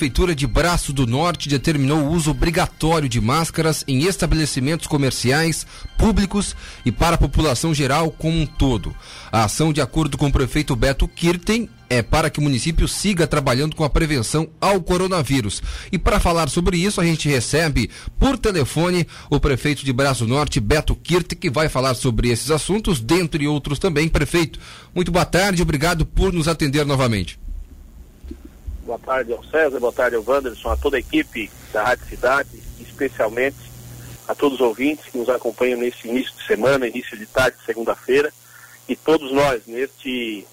Prefeitura de Braço do Norte determinou o uso obrigatório de máscaras em estabelecimentos comerciais, públicos e para a população geral como um todo. A ação, de acordo com o prefeito Beto Kirten, é para que o município siga trabalhando com a prevenção ao coronavírus. E para falar sobre isso, a gente recebe por telefone o prefeito de Braço do Norte, Beto Kirten, que vai falar sobre esses assuntos, dentre outros também. Prefeito, muito boa tarde, obrigado por nos atender novamente. Boa tarde ao César, boa tarde ao Wanderson, a toda a equipe da Rádio Cidade, especialmente a todos os ouvintes que nos acompanham nesse início de semana, início de tarde, segunda-feira, e todos nós neste,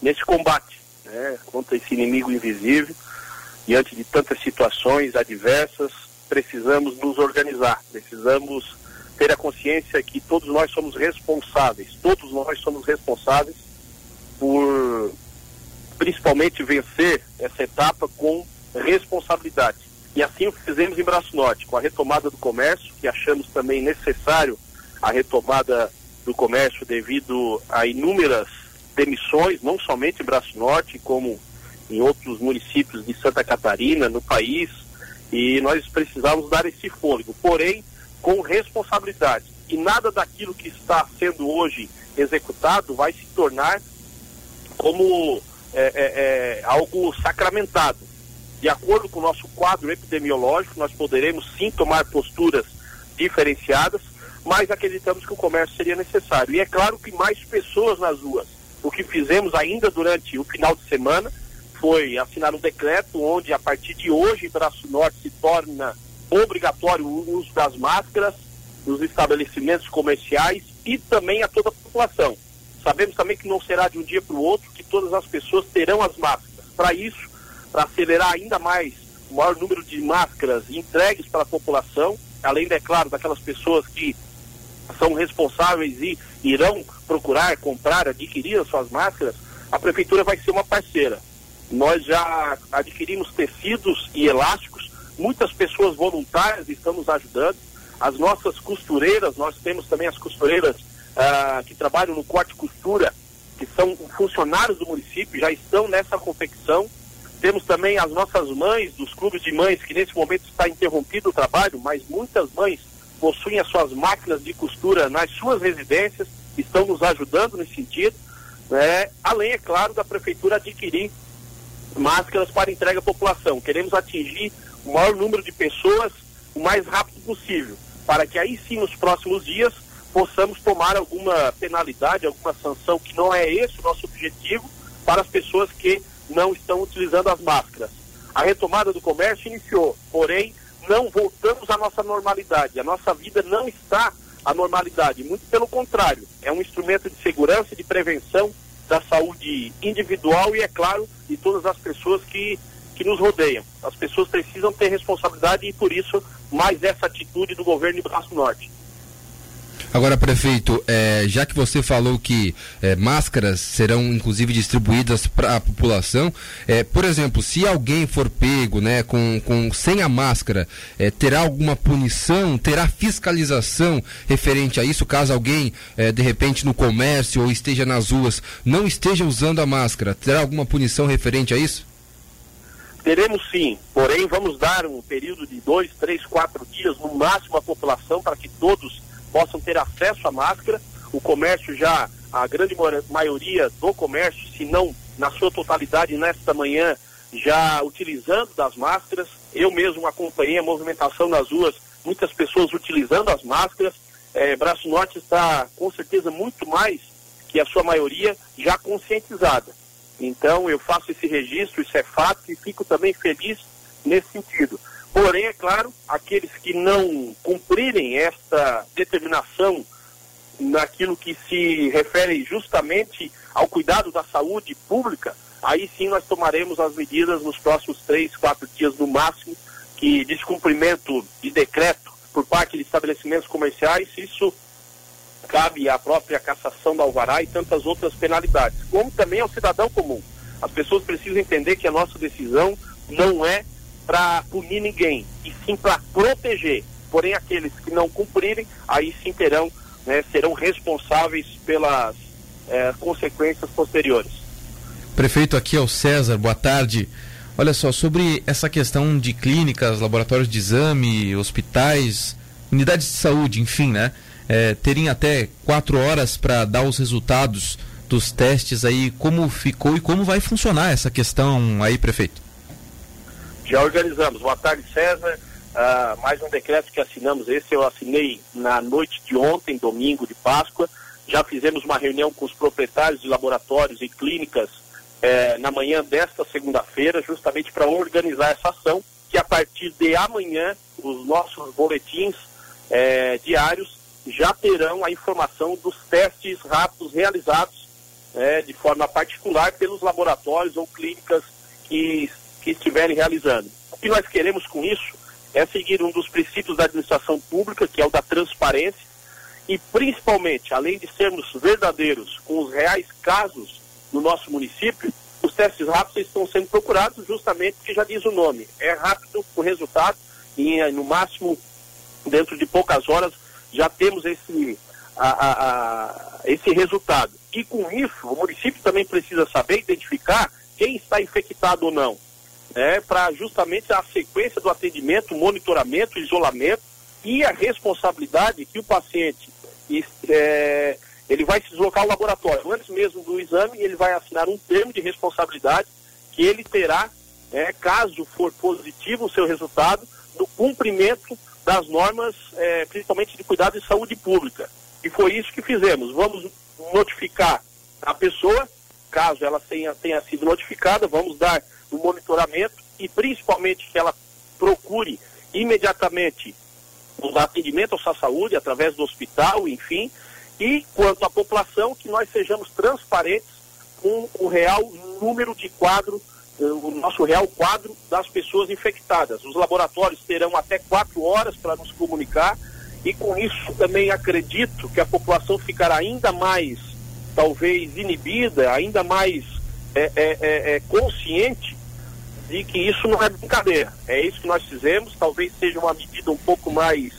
nesse combate né, contra esse inimigo invisível, diante de tantas situações adversas, precisamos nos organizar, precisamos ter a consciência que todos nós somos responsáveis, todos nós somos responsáveis por principalmente vencer essa etapa com responsabilidade. E assim o fizemos em Braço Norte, com a retomada do comércio, que achamos também necessário a retomada do comércio devido a inúmeras demissões, não somente em Braço Norte, como em outros municípios de Santa Catarina, no país, e nós precisamos dar esse fôlego, porém com responsabilidade. E nada daquilo que está sendo hoje executado vai se tornar como é, é, é, algo sacramentado. De acordo com o nosso quadro epidemiológico, nós poderemos sim tomar posturas diferenciadas, mas acreditamos que o comércio seria necessário. E é claro que mais pessoas nas ruas. O que fizemos ainda durante o final de semana foi assinar um decreto onde, a partir de hoje, Braço Norte se torna obrigatório o uso das máscaras nos estabelecimentos comerciais e também a toda a população. Sabemos também que não será de um dia para o outro que todas as pessoas terão as máscaras. Para isso, para acelerar ainda mais o maior número de máscaras entregues para a população, além, é claro, daquelas pessoas que são responsáveis e irão procurar, comprar, adquirir as suas máscaras, a prefeitura vai ser uma parceira. Nós já adquirimos tecidos e elásticos, muitas pessoas voluntárias estão nos ajudando. As nossas costureiras, nós temos também as costureiras uh, que trabalham no corte e costura, que são funcionários do município, já estão nessa confecção. Temos também as nossas mães, dos clubes de mães, que nesse momento está interrompido o trabalho, mas muitas mães possuem as suas máquinas de costura nas suas residências, estão nos ajudando nesse sentido. Né? Além, é claro, da prefeitura adquirir máscaras para entrega à população. Queremos atingir o maior número de pessoas o mais rápido possível, para que aí sim, nos próximos dias, possamos tomar alguma penalidade, alguma sanção, que não é esse o nosso objetivo, para as pessoas que não estão utilizando as máscaras. A retomada do comércio iniciou, porém, não voltamos à nossa normalidade. A nossa vida não está à normalidade, muito pelo contrário, é um instrumento de segurança e de prevenção da saúde individual e, é claro, de todas as pessoas que, que nos rodeiam. As pessoas precisam ter responsabilidade e, por isso, mais essa atitude do governo de Braço Norte. Agora, prefeito, é, já que você falou que é, máscaras serão inclusive distribuídas para a população, é, por exemplo, se alguém for pego né, com, com, sem a máscara, é, terá alguma punição, terá fiscalização referente a isso, caso alguém, é, de repente, no comércio ou esteja nas ruas, não esteja usando a máscara, terá alguma punição referente a isso? Teremos sim, porém vamos dar um período de dois, três, quatro dias no máximo à população para que todos possam ter acesso à máscara. O comércio já, a grande maioria do comércio, se não na sua totalidade nesta manhã, já utilizando das máscaras. Eu mesmo acompanhei a movimentação nas ruas, muitas pessoas utilizando as máscaras. É, Braço Norte está com certeza muito mais que a sua maioria já conscientizada. Então eu faço esse registro, isso é fato, e fico também feliz nesse sentido. Porém, é claro, aqueles que não cumprirem esta determinação naquilo que se refere justamente ao cuidado da saúde pública, aí sim nós tomaremos as medidas nos próximos três, quatro dias no máximo, que descumprimento de decreto por parte de estabelecimentos comerciais, isso cabe à própria cassação da alvará e tantas outras penalidades, como também ao cidadão comum. As pessoas precisam entender que a nossa decisão não é para punir ninguém, e sim para proteger. Porém, aqueles que não cumprirem, aí sim terão, né, serão responsáveis pelas é, consequências posteriores. Prefeito, aqui é o César, boa tarde. Olha só, sobre essa questão de clínicas, laboratórios de exame, hospitais, unidades de saúde, enfim, né? É, terem até quatro horas para dar os resultados dos testes aí, como ficou e como vai funcionar essa questão aí, prefeito? Já organizamos. Boa tarde, César. Uh, mais um decreto que assinamos. Esse eu assinei na noite de ontem, domingo de Páscoa. Já fizemos uma reunião com os proprietários de laboratórios e clínicas eh, na manhã desta segunda-feira, justamente para organizar essa ação, que a partir de amanhã os nossos boletins eh, diários já terão a informação dos testes rápidos realizados eh, de forma particular pelos laboratórios ou clínicas que, que estiverem realizando. O que nós queremos com isso é seguir um dos princípios da administração pública, que é o da transparência, e principalmente, além de sermos verdadeiros com os reais casos no nosso município, os testes rápidos estão sendo procurados justamente porque já diz o nome. É rápido o resultado e no máximo, dentro de poucas horas, já temos esse, a, a, a, esse resultado. E com isso, o município também precisa saber identificar quem está infectado ou não. Né, para justamente a sequência do atendimento, monitoramento, isolamento e a responsabilidade que o paciente e, é, ele vai se deslocar ao laboratório. Antes mesmo do exame, ele vai assinar um termo de responsabilidade que ele terá, é, caso for positivo o seu resultado, no cumprimento das normas, é, principalmente de cuidado de saúde pública. E foi isso que fizemos. Vamos notificar a pessoa, caso ela tenha, tenha sido notificada, vamos dar o um monitoramento e principalmente que ela procure imediatamente o atendimento à sua saúde através do hospital, enfim, e quanto à população, que nós sejamos transparentes com o real número de quadro, eh, o nosso real quadro das pessoas infectadas. Os laboratórios terão até quatro horas para nos comunicar e com isso também acredito que a população ficará ainda mais, talvez, inibida, ainda mais é, é, é consciente de que isso não é brincadeira. É isso que nós fizemos, talvez seja uma medida um pouco mais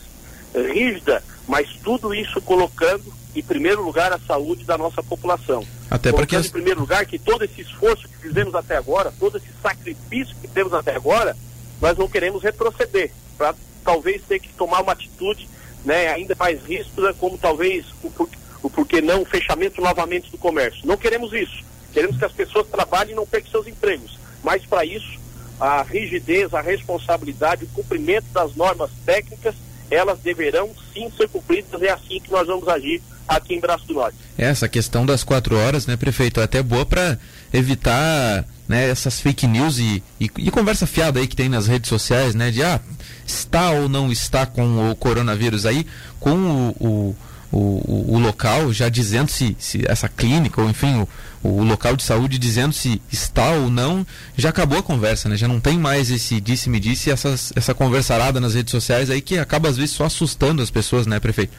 rígida, mas tudo isso colocando em primeiro lugar a saúde da nossa população. Até porque em primeiro lugar que todo esse esforço que fizemos até agora, todo esse sacrifício que temos até agora, nós não queremos retroceder, para talvez ter que tomar uma atitude né, ainda mais ríspida, como talvez o, por, o porquê não o fechamento novamente do comércio. Não queremos isso. Queremos que as pessoas trabalhem e não percam seus empregos. Mas para isso a rigidez, a responsabilidade, o cumprimento das normas técnicas, elas deverão sim ser cumpridas. É assim que nós vamos agir aqui em Braço do Norte. Essa questão das quatro horas, né, prefeito, é até boa para evitar né, essas fake news e, e, e, conversa fiada aí que tem nas redes sociais, né, de ah, está ou não está com o coronavírus aí, com o, o o, o, o, local já dizendo se, se essa clínica ou enfim o, o, local de saúde dizendo se está ou não já acabou a conversa né? Já não tem mais esse disse me disse essas, essa conversarada nas redes sociais aí que acaba às vezes só assustando as pessoas né prefeito?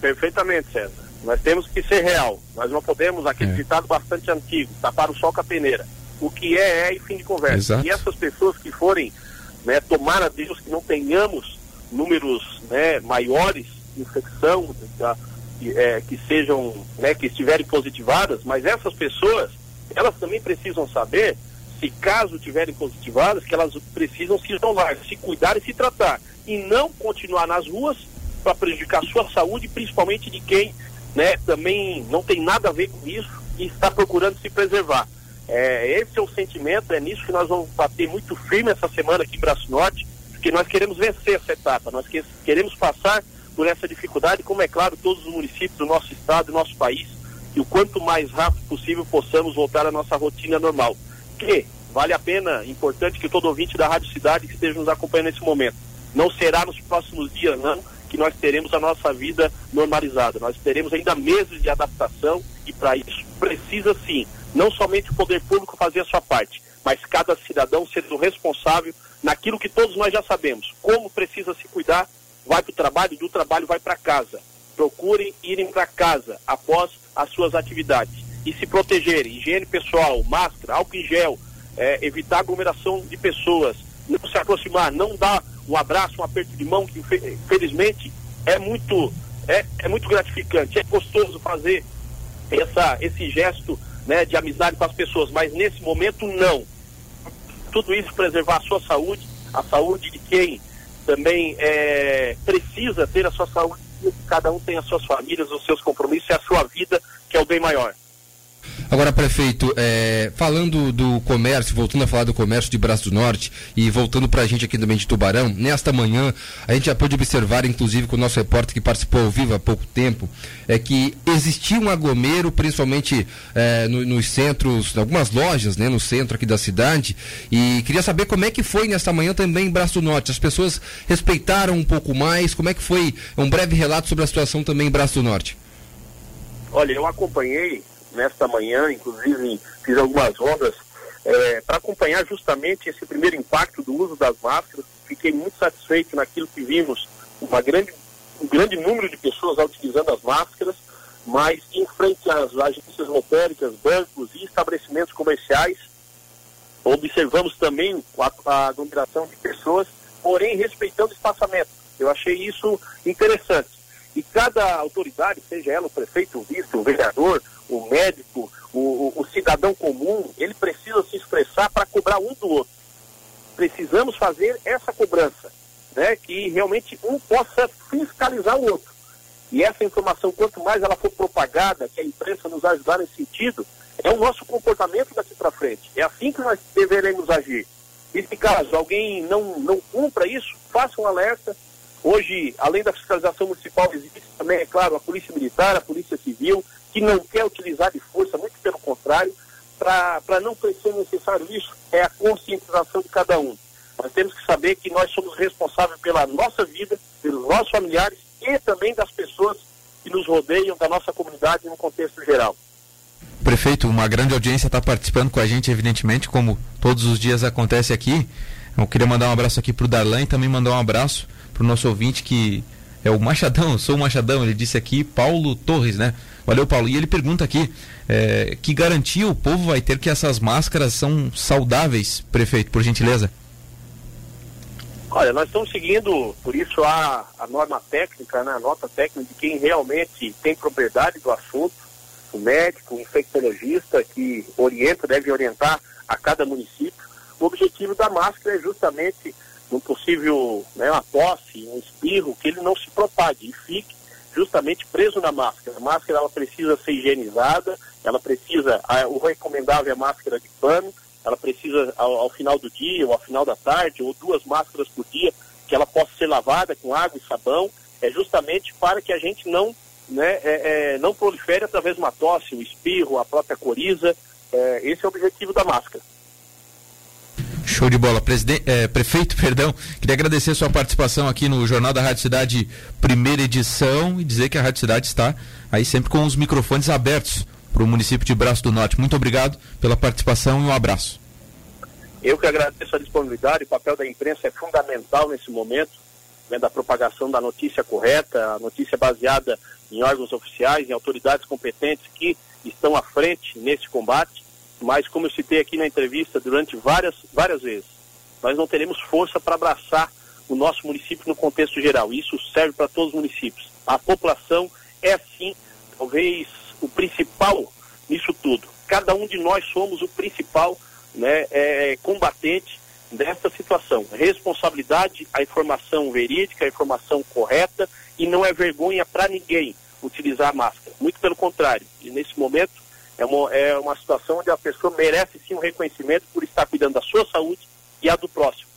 Perfeitamente César. Nós temos que ser real. Nós não podemos aquele é. ditado bastante antigo tapar o sol com a peneira. O que é é e fim de conversa. Exato. e essas pessoas que forem né tomar a Deus que não tenhamos números né maiores infecção, da, é, que sejam, né, que estiverem positivadas, mas essas pessoas, elas também precisam saber, se caso tiverem positivadas, que elas precisam se isolar, se cuidar e se tratar, e não continuar nas ruas para prejudicar a sua saúde, principalmente de quem, né, também não tem nada a ver com isso e está procurando se preservar. É, esse é o sentimento, é nisso que nós vamos bater muito firme essa semana aqui em Braço Norte, porque nós queremos vencer essa etapa, nós que, queremos passar por essa dificuldade, como é claro, todos os municípios do nosso estado, do nosso país, e o quanto mais rápido possível possamos voltar à nossa rotina normal. Que vale a pena, importante que todo ouvinte da Rádio Cidade esteja nos acompanhando nesse momento. Não será nos próximos dias, não, que nós teremos a nossa vida normalizada. Nós teremos ainda meses de adaptação e para isso precisa sim, não somente o poder público fazer a sua parte, mas cada cidadão ser o responsável naquilo que todos nós já sabemos, como precisa se cuidar vai para o trabalho, do trabalho vai para casa. Procurem irem para casa após as suas atividades e se protegerem. Higiene pessoal, máscara, álcool em gel, é, evitar aglomeração de pessoas, não se aproximar, não dar um abraço, um aperto de mão, que infelizmente é muito, é, é muito gratificante, é gostoso fazer essa, esse gesto né, de amizade com as pessoas, mas nesse momento não. Tudo isso preservar a sua saúde, a saúde de quem também é, precisa ter a sua saúde, cada um tem as suas famílias, os seus compromissos e a sua vida, que é o bem maior. Agora, prefeito, é, falando do comércio, voltando a falar do comércio de Braço do Norte e voltando para a gente aqui também de Tubarão, nesta manhã a gente já pôde observar, inclusive com o nosso repórter que participou ao vivo há pouco tempo, é que existia um aglomero, principalmente é, no, nos centros, algumas lojas, né, no centro aqui da cidade, e queria saber como é que foi nesta manhã também em Braço do Norte. As pessoas respeitaram um pouco mais, como é que foi um breve relato sobre a situação também em Braço do Norte? Olha, eu acompanhei nesta manhã, inclusive fiz algumas ondas é, para acompanhar justamente esse primeiro impacto do uso das máscaras. Fiquei muito satisfeito naquilo que vimos, uma grande, um grande número de pessoas utilizando as máscaras, mas em frente às agências lotéricas, bancos e estabelecimentos comerciais, observamos também a, a aglomeração de pessoas, porém respeitando o espaçamento. Eu achei isso interessante. E cada autoridade, seja ela o prefeito, o vice, o vereador, o médico, o, o, cidadão comum, ele precisa se expressar para cobrar um do outro. Precisamos fazer essa cobrança, né, que realmente um possa fiscalizar o outro. E essa informação, quanto mais ela for propagada, que a imprensa nos ajudar nesse sentido, é o nosso comportamento daqui para frente. É assim que nós deveremos agir. E se caso alguém não, não cumpra isso, faça um alerta. Hoje, além da fiscalização municipal, existe também, é claro, a Polícia Militar, a Polícia Civil, que não quer utilizar de força, muito pelo contrário, para não ser necessário isso, é a conscientização de cada um. Nós temos que saber que nós somos responsáveis pela nossa vida, pelos nossos familiares e também das pessoas que nos rodeiam, da nossa comunidade no contexto geral. Prefeito, uma grande audiência está participando com a gente, evidentemente, como todos os dias acontece aqui. Eu queria mandar um abraço aqui para o Darlan e também mandar um abraço para o nosso ouvinte que é o Machadão, sou o Machadão, ele disse aqui, Paulo Torres, né? Valeu, Paulo. E ele pergunta aqui: é, que garantia o povo vai ter que essas máscaras são saudáveis, prefeito, por gentileza? Olha, nós estamos seguindo, por isso há a norma técnica, né, a nota técnica de quem realmente tem propriedade do assunto, o médico, o infectologista que orienta, deve orientar a cada município. O objetivo da máscara é justamente um possível, né, uma tosse, um espirro, que ele não se propague e fique justamente preso na máscara. A máscara ela precisa ser higienizada, ela precisa, o recomendável é a máscara de pano, ela precisa ao, ao, final do dia ou ao final da tarde, ou duas máscaras por dia, que ela possa ser lavada com água e sabão, é justamente para que a gente não, né, é, é, não prolifere através de uma tosse, o espirro, a própria coriza. É, esse é o objetivo da máscara. Show de bola. É, prefeito, perdão, queria agradecer sua participação aqui no Jornal da Rádio Cidade, primeira edição, e dizer que a Rádio Cidade está aí sempre com os microfones abertos para o município de Braço do Norte. Muito obrigado pela participação e um abraço. Eu que agradeço a disponibilidade, o papel da imprensa é fundamental nesse momento, né, da propagação da notícia correta, a notícia baseada em órgãos oficiais, em autoridades competentes que estão à frente nesse combate mas como eu citei aqui na entrevista durante várias, várias vezes, nós não teremos força para abraçar o nosso município no contexto geral. Isso serve para todos os municípios. A população é sim, talvez, o principal nisso tudo. Cada um de nós somos o principal né, é, combatente dessa situação. Responsabilidade, a informação verídica, a informação correta e não é vergonha para ninguém utilizar máscara. Muito pelo contrário. E nesse momento é uma, é uma situação onde a pessoa merece sim um reconhecimento por estar cuidando da sua saúde e a do próximo.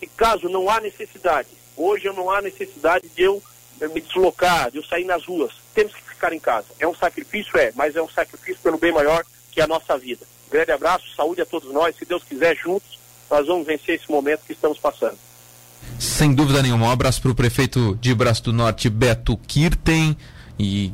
E caso não há necessidade, hoje não há necessidade de eu me deslocar, de eu sair nas ruas, temos que ficar em casa. É um sacrifício? É, mas é um sacrifício pelo bem maior que a nossa vida. Um grande abraço, saúde a todos nós, se Deus quiser, juntos, nós vamos vencer esse momento que estamos passando. Sem dúvida nenhuma, um abraço para o prefeito de Braço do Norte, Beto Kirten, e